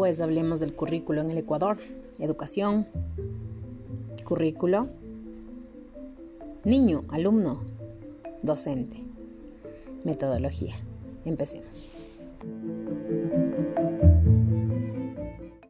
pues hablemos del currículo en el Ecuador. Educación, currículo, niño, alumno, docente, metodología. Empecemos.